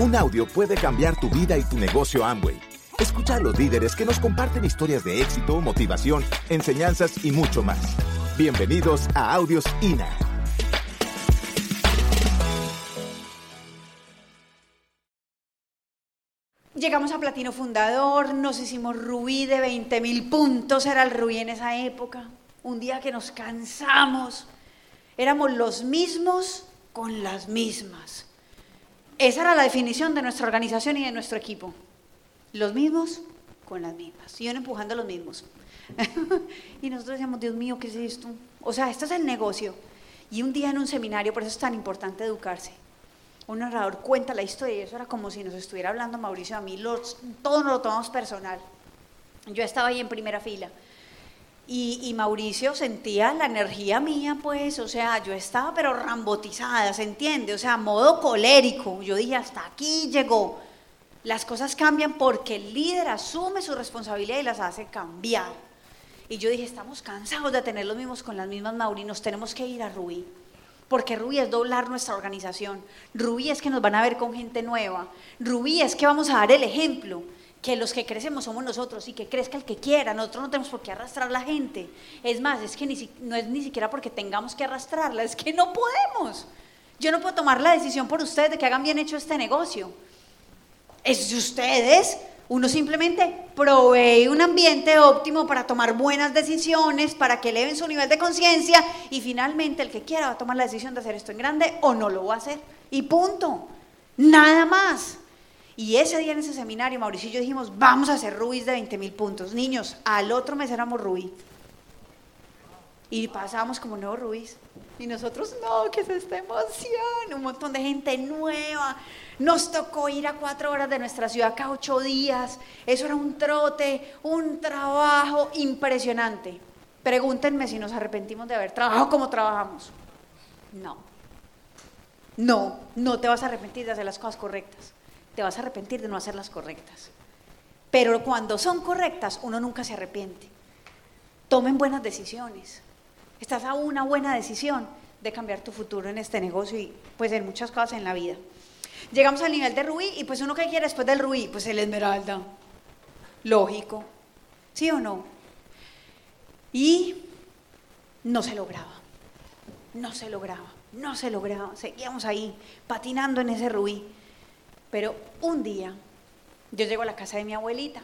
Un audio puede cambiar tu vida y tu negocio Amway. Escucha a los líderes que nos comparten historias de éxito, motivación, enseñanzas y mucho más. Bienvenidos a Audios INA. Llegamos a Platino Fundador, nos hicimos rubí de 20 mil puntos, era el rubí en esa época. Un día que nos cansamos, éramos los mismos con las mismas. Esa era la definición de nuestra organización y de nuestro equipo. Los mismos con las mismas. Y empujando a los mismos. y nosotros decíamos, Dios mío, ¿qué es esto? O sea, esto es el negocio. Y un día en un seminario, por eso es tan importante educarse, un narrador cuenta la historia y eso era como si nos estuviera hablando Mauricio a mí, los, todos nos lo tomamos personal. Yo estaba ahí en primera fila y, Mauricio sentía la energía mía, pues, o sea, yo estaba pero rambotizada, ¿se entiende? O sea, modo colérico. Yo dije, hasta aquí llegó. Las cosas cambian porque el líder asume su responsabilidad y las hace cambiar. Y yo dije, estamos cansados de tener los mismos con las mismas Mauri, nos tenemos que ir a Rubí. Porque Rubí es doblar nuestra organización. Rubí es que nos van a ver con gente nueva. Rubí es que vamos a dar el ejemplo que los que crecemos somos nosotros y que crezca el que quiera, nosotros no tenemos por qué arrastrar la gente. Es más, es que ni, no es ni siquiera porque tengamos que arrastrarla, es que no podemos. Yo no puedo tomar la decisión por ustedes de que hagan bien hecho este negocio. Es de ustedes. Uno simplemente provee un ambiente óptimo para tomar buenas decisiones, para que eleven su nivel de conciencia y finalmente el que quiera va a tomar la decisión de hacer esto en grande o no lo va a hacer. Y punto. Nada más. Y ese día en ese seminario, Mauricio y yo dijimos, vamos a hacer rubíes de 20 mil puntos. Niños, al otro mes éramos rubí. Y pasábamos como nuevos rubíes. Y nosotros, no, que es esta emoción. Un montón de gente nueva. Nos tocó ir a cuatro horas de nuestra ciudad cada ocho días. Eso era un trote, un trabajo impresionante. Pregúntenme si nos arrepentimos de haber trabajado como trabajamos. No. No, no te vas a arrepentir de hacer las cosas correctas te vas a arrepentir de no hacer las correctas. Pero cuando son correctas, uno nunca se arrepiente. Tomen buenas decisiones. Estás a una buena decisión de cambiar tu futuro en este negocio y pues en muchas cosas en la vida. Llegamos al nivel de Rubí y pues uno que quiere después del Rubí, pues el Esmeralda. Lógico. ¿Sí o no? Y no se lograba. No se lograba. No se lograba. Seguíamos ahí patinando en ese Rubí. Pero un día yo llego a la casa de mi abuelita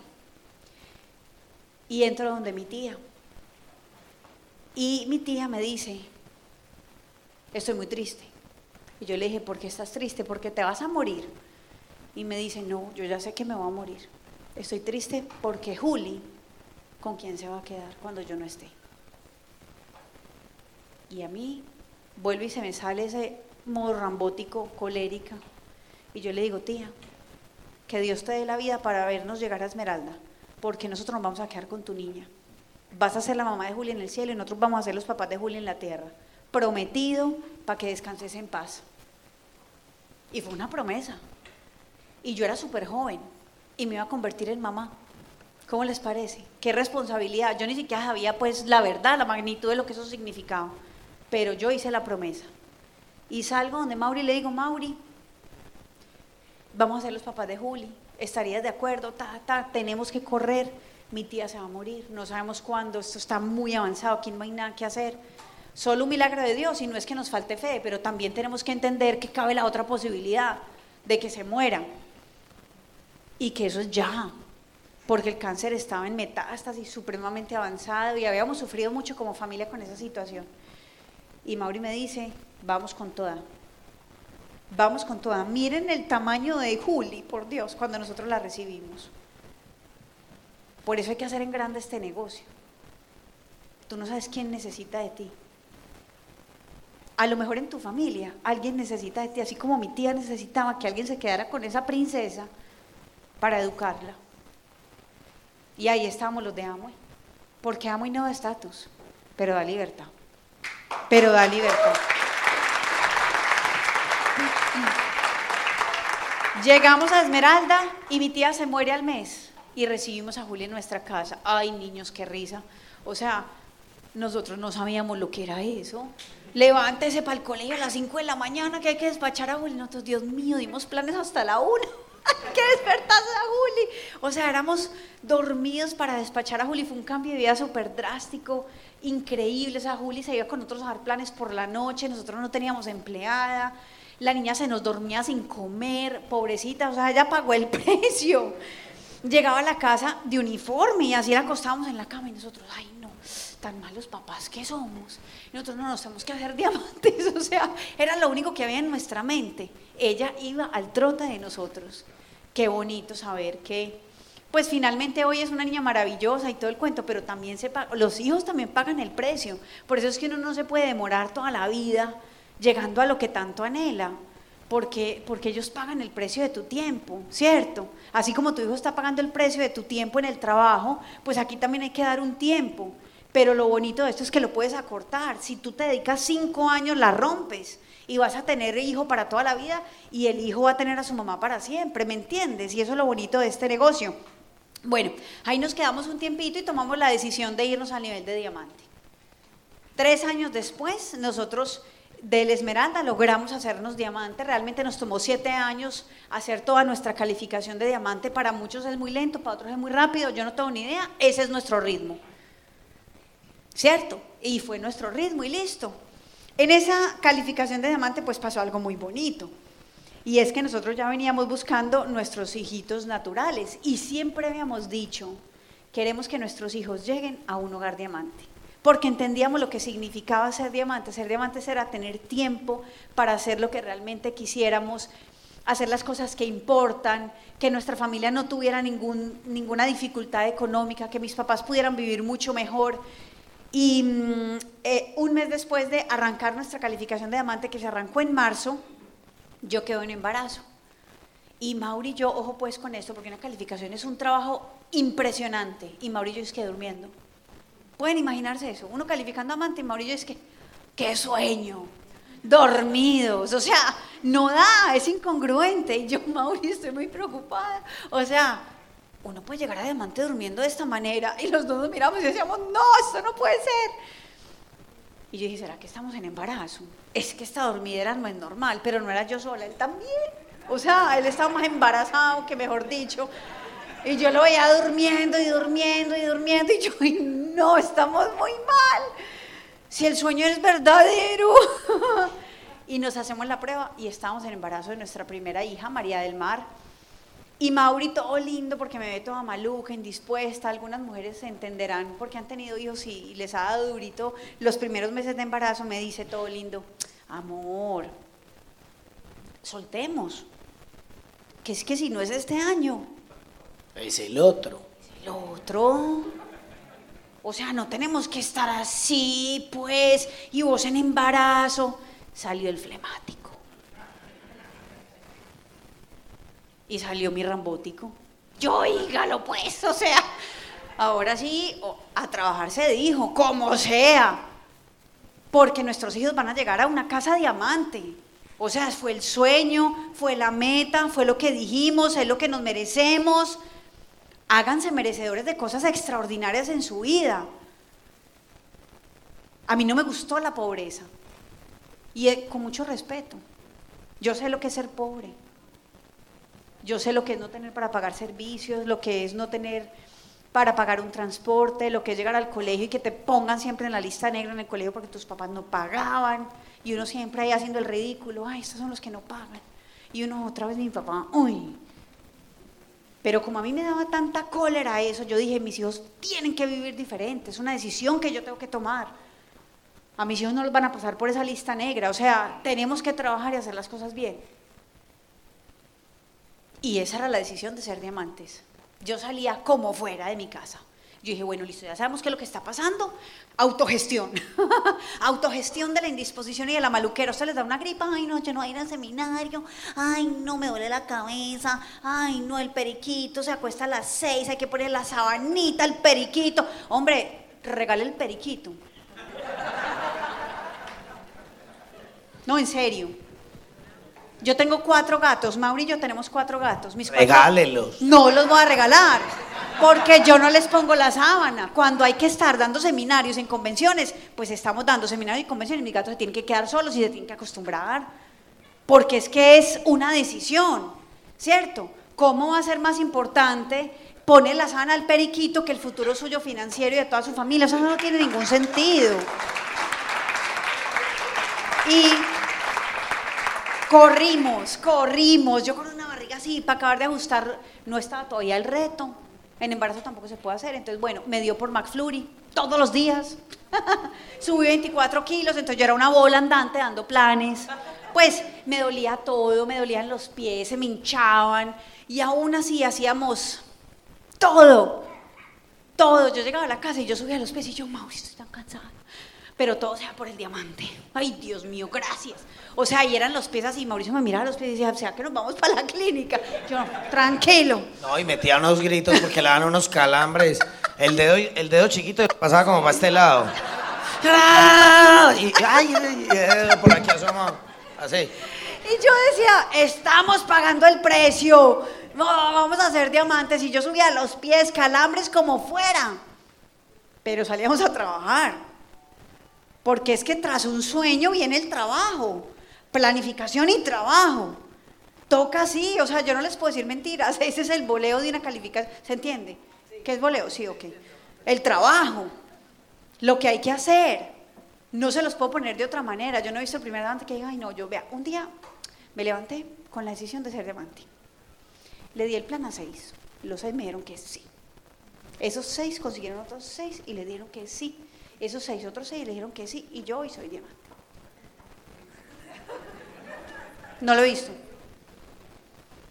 y entro donde mi tía. Y mi tía me dice, estoy muy triste. Y yo le dije, ¿por qué estás triste? Porque te vas a morir. Y me dice, no, yo ya sé que me voy a morir. Estoy triste porque Juli, ¿con quién se va a quedar cuando yo no esté? Y a mí vuelve y se me sale ese modo rambótico, colérica. Y yo le digo, tía, que Dios te dé la vida para vernos llegar a Esmeralda, porque nosotros nos vamos a quedar con tu niña. Vas a ser la mamá de Julia en el cielo y nosotros vamos a ser los papás de Julia en la tierra. Prometido para que descanses en paz. Y fue una promesa. Y yo era súper joven y me iba a convertir en mamá. ¿Cómo les parece? Qué responsabilidad. Yo ni siquiera sabía pues la verdad, la magnitud de lo que eso significaba. Pero yo hice la promesa. Y salgo donde Mauri le digo, Mauri, vamos a ser los papás de Juli, ¿estarías de acuerdo? Ta, ta, tenemos que correr, mi tía se va a morir, no sabemos cuándo, esto está muy avanzado, aquí no hay nada que hacer. Solo un milagro de Dios y no es que nos falte fe, pero también tenemos que entender que cabe la otra posibilidad de que se muera y que eso es ya, porque el cáncer estaba en metástasis supremamente avanzado y habíamos sufrido mucho como familia con esa situación. Y Mauri me dice, vamos con toda, Vamos con toda. Miren el tamaño de Juli, por Dios, cuando nosotros la recibimos. Por eso hay que hacer en grande este negocio. Tú no sabes quién necesita de ti. A lo mejor en tu familia alguien necesita de ti, así como mi tía necesitaba que alguien se quedara con esa princesa para educarla. Y ahí estamos los de Amway. Porque Amway no da estatus, pero da libertad. Pero da libertad. Llegamos a Esmeralda y mi tía se muere al mes y recibimos a Julia en nuestra casa. Ay, niños, qué risa. O sea, nosotros no sabíamos lo que era eso. levántese para el colegio a las 5 de la mañana que hay que despachar a Juli. Nosotros, Dios mío, dimos planes hasta la 1. hay que despertarse a Juli. O sea, éramos dormidos para despachar a Juli. Fue un cambio de vida súper drástico, increíble. O sea, Juli se iba con nosotros a dar planes por la noche, nosotros no teníamos empleada. La niña se nos dormía sin comer, pobrecita, o sea, ella pagó el precio. Llegaba a la casa de uniforme y así la acostábamos en la cama y nosotros, ay no, tan malos papás que somos. Nosotros no nos tenemos que hacer diamantes, o sea, era lo único que había en nuestra mente. Ella iba al trote de nosotros. Qué bonito saber que, pues finalmente hoy es una niña maravillosa y todo el cuento, pero también se los hijos también pagan el precio. Por eso es que uno no se puede demorar toda la vida llegando a lo que tanto anhela porque, porque ellos pagan el precio de tu tiempo, ¿cierto? Así como tu hijo está pagando el precio de tu tiempo en el trabajo, pues aquí también hay que dar un tiempo. Pero lo bonito de esto es que lo puedes acortar. Si tú te dedicas cinco años, la rompes y vas a tener hijo para toda la vida y el hijo va a tener a su mamá para siempre, ¿me entiendes? Y eso es lo bonito de este negocio. Bueno, ahí nos quedamos un tiempito y tomamos la decisión de irnos al nivel de diamante. Tres años después, nosotros del Esmeralda logramos hacernos diamante. Realmente nos tomó siete años hacer toda nuestra calificación de diamante. Para muchos es muy lento, para otros es muy rápido. Yo no tengo ni idea. Ese es nuestro ritmo. ¿Cierto? Y fue nuestro ritmo y listo. En esa calificación de diamante pues pasó algo muy bonito. Y es que nosotros ya veníamos buscando nuestros hijitos naturales y siempre habíamos dicho, queremos que nuestros hijos lleguen a un hogar diamante porque entendíamos lo que significaba ser diamante. Ser diamante era tener tiempo para hacer lo que realmente quisiéramos, hacer las cosas que importan, que nuestra familia no tuviera ninguna dificultad económica, que mis papás pudieran vivir mucho mejor. Y mm, eh, un mes después de arrancar nuestra calificación de diamante, que se arrancó en marzo, yo quedo en embarazo. Y Mauri yo, ojo pues con esto, porque una calificación es un trabajo impresionante. Y Mauri y yo es que durmiendo. Pueden imaginarse eso. Uno calificando amante y Mauricio es que, qué sueño, dormidos. O sea, no da, es incongruente. Y yo, Mauricio, estoy muy preocupada. O sea, uno puede llegar a diamante durmiendo de esta manera. Y los dos nos miramos y decíamos, no, esto no puede ser. Y yo dije, ¿será que estamos en embarazo? Es que esta dormidera no es normal, pero no era yo sola, él también. O sea, él estaba más embarazado que mejor dicho. Y yo lo veía durmiendo y durmiendo y durmiendo y yo, no, estamos muy mal. Si el sueño es verdadero. y nos hacemos la prueba y estábamos en embarazo de nuestra primera hija, María del Mar. Y Mauri todo lindo porque me ve toda maluca, indispuesta. Algunas mujeres se entenderán porque han tenido hijos y les ha dado durito los primeros meses de embarazo. Me dice todo lindo, amor, soltemos. Que es que si no es este año, es el otro. ¿El otro? O sea, no tenemos que estar así, pues, y vos en embarazo. Salió el flemático. Y salió mi rambótico. Yo, oígalo, pues, o sea, ahora sí, a trabajar se dijo, como sea. Porque nuestros hijos van a llegar a una casa diamante. O sea, fue el sueño, fue la meta, fue lo que dijimos, es lo que nos merecemos háganse merecedores de cosas extraordinarias en su vida. A mí no me gustó la pobreza. Y eh, con mucho respeto. Yo sé lo que es ser pobre. Yo sé lo que es no tener para pagar servicios, lo que es no tener para pagar un transporte, lo que es llegar al colegio y que te pongan siempre en la lista negra en el colegio porque tus papás no pagaban y uno siempre ahí haciendo el ridículo, ay, estos son los que no pagan. Y uno otra vez mi papá, uy, pero como a mí me daba tanta cólera eso, yo dije, mis hijos tienen que vivir diferente, es una decisión que yo tengo que tomar. A mis hijos no los van a pasar por esa lista negra, o sea, tenemos que trabajar y hacer las cosas bien. Y esa era la decisión de ser diamantes. Yo salía como fuera de mi casa. Yo dije, bueno, listo, ya sabemos qué es lo que está pasando. Autogestión. Autogestión de la indisposición y de la maluquera. Usted les da una gripa, ay, no, yo no voy a ir al seminario, ay, no, me duele la cabeza, ay, no, el periquito se acuesta a las seis, hay que poner la sabanita, el periquito. Hombre, regale el periquito. No, en serio. Yo tengo cuatro gatos, Mauri y yo tenemos cuatro gatos. Mis Regálelos. No los voy a regalar. Porque yo no les pongo la sábana. Cuando hay que estar dando seminarios en convenciones, pues estamos dando seminarios y convenciones. Mis gatos se tienen que quedar solos y se tienen que acostumbrar. Porque es que es una decisión, ¿cierto? ¿Cómo va a ser más importante poner la sábana al periquito que el futuro suyo financiero y de toda su familia? Eso no tiene ningún sentido. Y corrimos, corrimos. Yo con una barriga así para acabar de ajustar, no estaba todavía el reto. En embarazo tampoco se puede hacer. Entonces, bueno, me dio por McFlurry todos los días. Subí 24 kilos, entonces yo era una bola andante dando planes. Pues me dolía todo, me dolían los pies, se me hinchaban. Y aún así hacíamos todo, todo. Yo llegaba a la casa y yo subía los pies y yo, Mauricio, estoy tan cansada pero todo sea por el diamante. Ay, Dios mío, gracias. O sea, ahí eran los pies así, Mauricio me miraba los pies y decía, o sea, que nos vamos para la clínica. Yo, tranquilo. No, y metía unos gritos porque le daban unos calambres. El dedo, el dedo chiquito pasaba como para este lado. Y, ay, por aquí asoma, así. Y yo decía, estamos pagando el precio. No, vamos a hacer diamantes. Y yo subía los pies, calambres como fuera. Pero salíamos a trabajar. Porque es que tras un sueño viene el trabajo, planificación y trabajo. Toca así, o sea, yo no les puedo decir mentiras, ese es el voleo de una calificación, ¿se entiende? ¿Qué es voleo? Sí, ok. El trabajo, lo que hay que hacer, no se los puedo poner de otra manera. Yo no he visto el primer diamante que diga, ay no, yo vea, un día me levanté con la decisión de ser diamante. Le di el plan a seis, los seis me dijeron que sí. Esos seis consiguieron otros seis y le dieron que sí. Esos seis, otros seis le dijeron que sí, y yo hoy soy diamante. No lo he visto.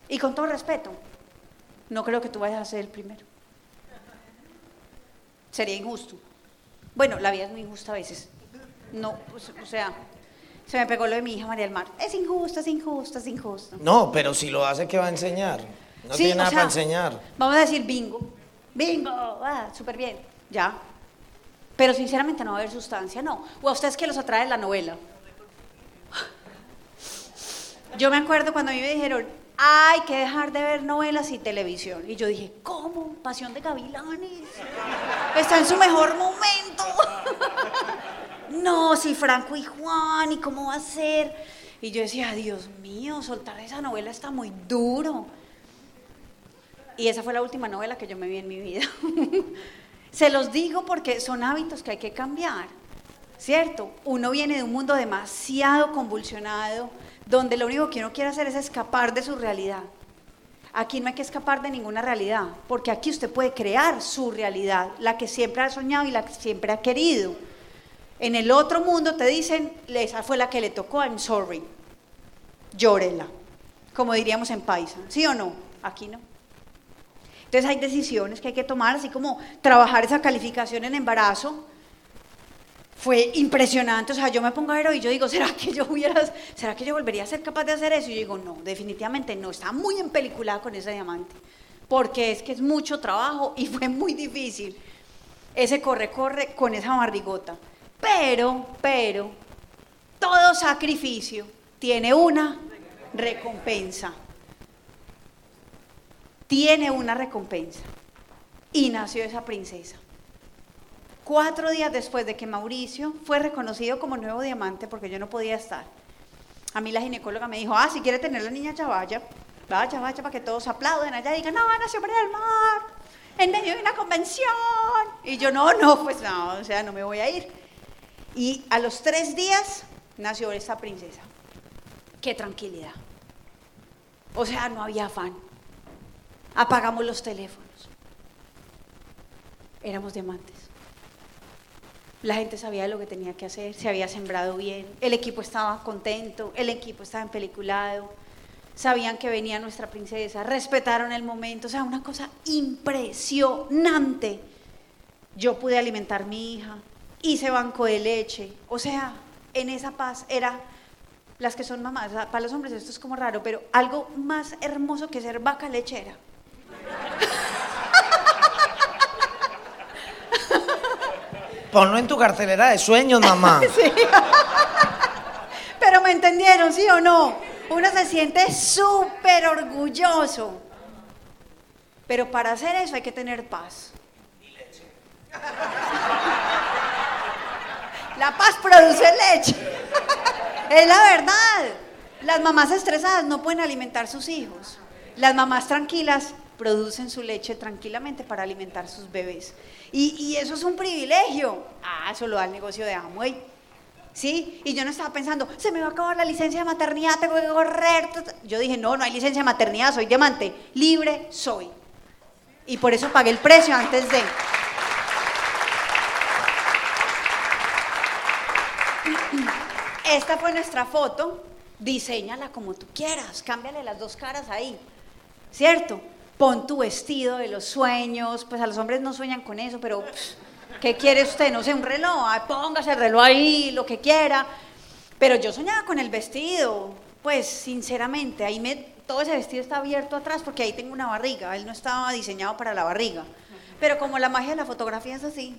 Y con todo respeto, no creo que tú vayas a ser el primero. Sería injusto. Bueno, la vida es muy injusta a veces. No, pues, o sea, se me pegó lo de mi hija María del Mar. Es injusto, es injusto, es injusto. No, pero si lo hace, ¿qué va a enseñar? No tiene nada para enseñar. Vamos a decir bingo. Bingo, ah, súper bien. Ya, pero sinceramente no va a haber sustancia, no. O a ustedes que los atrae la novela. Yo me acuerdo cuando a mí me dijeron, hay que dejar de ver novelas y televisión. Y yo dije, ¿cómo? Pasión de Gavilanes. Está en su mejor momento. no, si Franco y Juan, ¿y cómo va a ser? Y yo decía, Dios mío, soltar esa novela está muy duro. Y esa fue la última novela que yo me vi en mi vida. Se los digo porque son hábitos que hay que cambiar, ¿cierto? Uno viene de un mundo demasiado convulsionado, donde lo único que uno quiere hacer es escapar de su realidad. Aquí no hay que escapar de ninguna realidad, porque aquí usted puede crear su realidad, la que siempre ha soñado y la que siempre ha querido. En el otro mundo te dicen, esa fue la que le tocó, I'm sorry, llórela, como diríamos en paisa, ¿sí o no? Aquí no. Entonces hay decisiones que hay que tomar, así como trabajar esa calificación en embarazo. Fue impresionante, o sea, yo me pongo a ver hoy y yo digo, ¿será que yo hubiera, será que yo volvería a ser capaz de hacer eso? Y yo digo, no, definitivamente no, está muy empeliculada con ese diamante, porque es que es mucho trabajo y fue muy difícil ese corre-corre con esa barrigota. Pero, pero, todo sacrificio tiene una recompensa tiene una recompensa. Y nació esa princesa. Cuatro días después de que Mauricio fue reconocido como nuevo diamante, porque yo no podía estar, a mí la ginecóloga me dijo, ah, si quiere tener la niña, ya vaya, vaya, vaya, para que todos aplauden allá y digan, no, nació María del Mar, en medio de una convención. Y yo, no, no, pues no, o sea, no me voy a ir. Y a los tres días nació esta princesa. Qué tranquilidad. O sea, no había afán apagamos los teléfonos. Éramos diamantes. La gente sabía lo que tenía que hacer, se había sembrado bien, el equipo estaba contento, el equipo estaba empeliculado, sabían que venía nuestra princesa, respetaron el momento, o sea, una cosa impresionante. Yo pude alimentar a mi hija, hice banco de leche, o sea, en esa paz era las que son mamás, para los hombres esto es como raro, pero algo más hermoso que ser vaca lechera. Ponlo en tu cartelera de sueños, mamá. Pero me entendieron, ¿sí o no? Uno se siente súper orgulloso. Pero para hacer eso hay que tener paz. La paz produce leche. Es la verdad. Las mamás estresadas no pueden alimentar sus hijos. Las mamás tranquilas producen su leche tranquilamente para alimentar sus bebés. Y, eso es un privilegio. Ah, eso lo da el negocio de Amway. ¿Sí? Y yo no estaba pensando, se me va a acabar la licencia de maternidad, tengo que correr. Yo dije, no, no hay licencia de maternidad, soy diamante. Libre soy. Y por eso pagué el precio antes de... Esta fue nuestra foto. Diseñala como tú quieras, cámbiale las dos caras ahí. ¿Cierto? Pon tu vestido de los sueños. Pues a los hombres no sueñan con eso, pero ¿qué quiere usted? No sé, un reloj. póngase el reloj ahí, lo que quiera. Pero yo soñaba con el vestido. Pues sinceramente, ahí me, todo ese vestido está abierto atrás porque ahí tengo una barriga. Él no estaba diseñado para la barriga. Pero como la magia de la fotografía es así,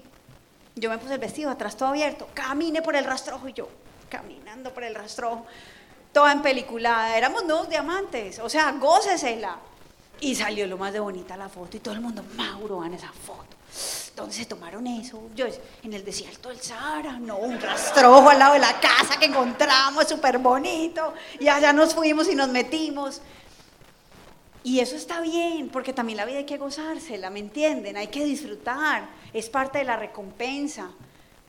yo me puse el vestido atrás todo abierto, camine por el rastrojo y yo, caminando por el rastrojo, toda en peliculada. Éramos dos diamantes, o sea, gócesela. Y salió lo más de bonita la foto y todo el mundo, Mauro, van esa foto. ¿Dónde se tomaron eso? Yo, en el desierto del Sahara, no, un rastrojo al lado de la casa que encontramos, súper bonito. Y allá nos fuimos y nos metimos. Y eso está bien, porque también la vida hay que gozársela, ¿me entienden? Hay que disfrutar, es parte de la recompensa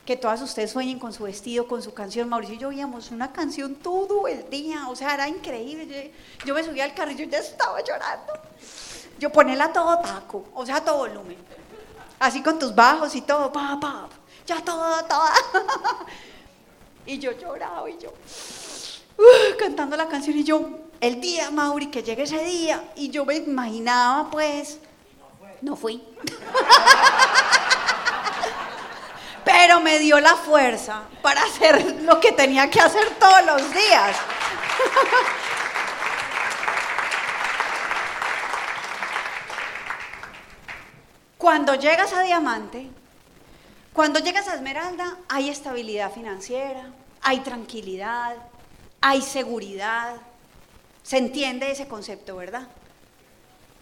que todas ustedes sueñen con su vestido, con su canción. Mauricio y yo oíamos una canción todo el día, o sea, era increíble. Yo, me subía al carro y yo ya estaba llorando. Yo ponela todo taco, o sea, todo volumen. Así con tus bajos y todo, pa, pa, ya todo, todo. y yo lloraba y yo uh, cantando la canción y yo, el día, Mauri, que llegue ese día. Y yo me imaginaba, pues, no fui. pero me dio la fuerza para hacer lo que tenía que hacer todos los días. Cuando llegas a diamante, cuando llegas a esmeralda, hay estabilidad financiera, hay tranquilidad, hay seguridad. Se entiende ese concepto, ¿verdad?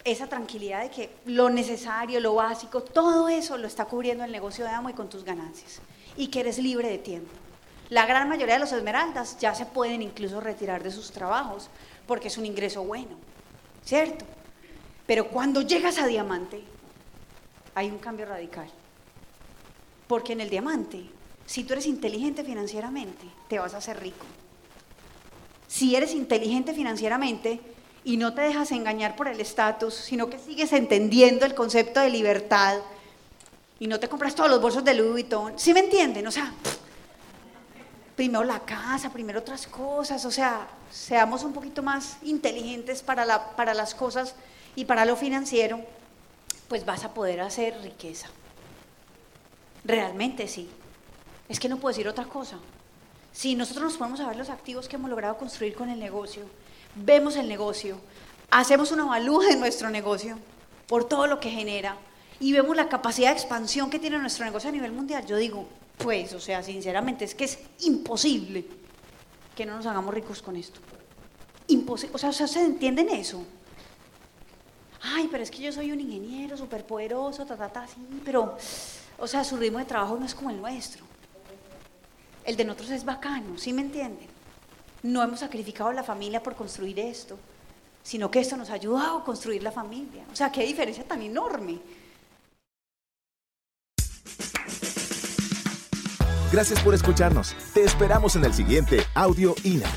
Esa tranquilidad de que lo necesario, lo básico, todo eso lo está cubriendo el negocio de amo y con tus ganancias. Y que eres libre de tiempo. La gran mayoría de los esmeraldas ya se pueden incluso retirar de sus trabajos porque es un ingreso bueno, ¿cierto? Pero cuando llegas a diamante, hay un cambio radical. Porque en el diamante, si tú eres inteligente financieramente, te vas a hacer rico. Si eres inteligente financieramente, y no te dejas engañar por el estatus, sino que sigues entendiendo el concepto de libertad y no te compras todos los bolsos de Louis Vuitton. ¿Sí me entienden? O sea, primero la casa, primero otras cosas, o sea, seamos un poquito más inteligentes para, la, para las cosas y para lo financiero, pues vas a poder hacer riqueza. Realmente sí. Es que no puedo decir otra cosa. Si nosotros nos ponemos a ver los activos que hemos logrado construir con el negocio, vemos el negocio, hacemos una evalúa de nuestro negocio por todo lo que genera y vemos la capacidad de expansión que tiene nuestro negocio a nivel mundial, yo digo, pues, o sea, sinceramente, es que es imposible que no nos hagamos ricos con esto. Imposible, o sea, ¿se entienden eso? Ay, pero es que yo soy un ingeniero súper poderoso, ta, ta, ta, sí, pero, o sea, su ritmo de trabajo no es como el nuestro. El de nosotros es bacano, ¿sí me entienden? No hemos sacrificado la familia por construir esto, sino que esto nos ha ayudado a construir la familia. O sea, qué diferencia tan enorme. Gracias por escucharnos. Te esperamos en el siguiente Audio INA.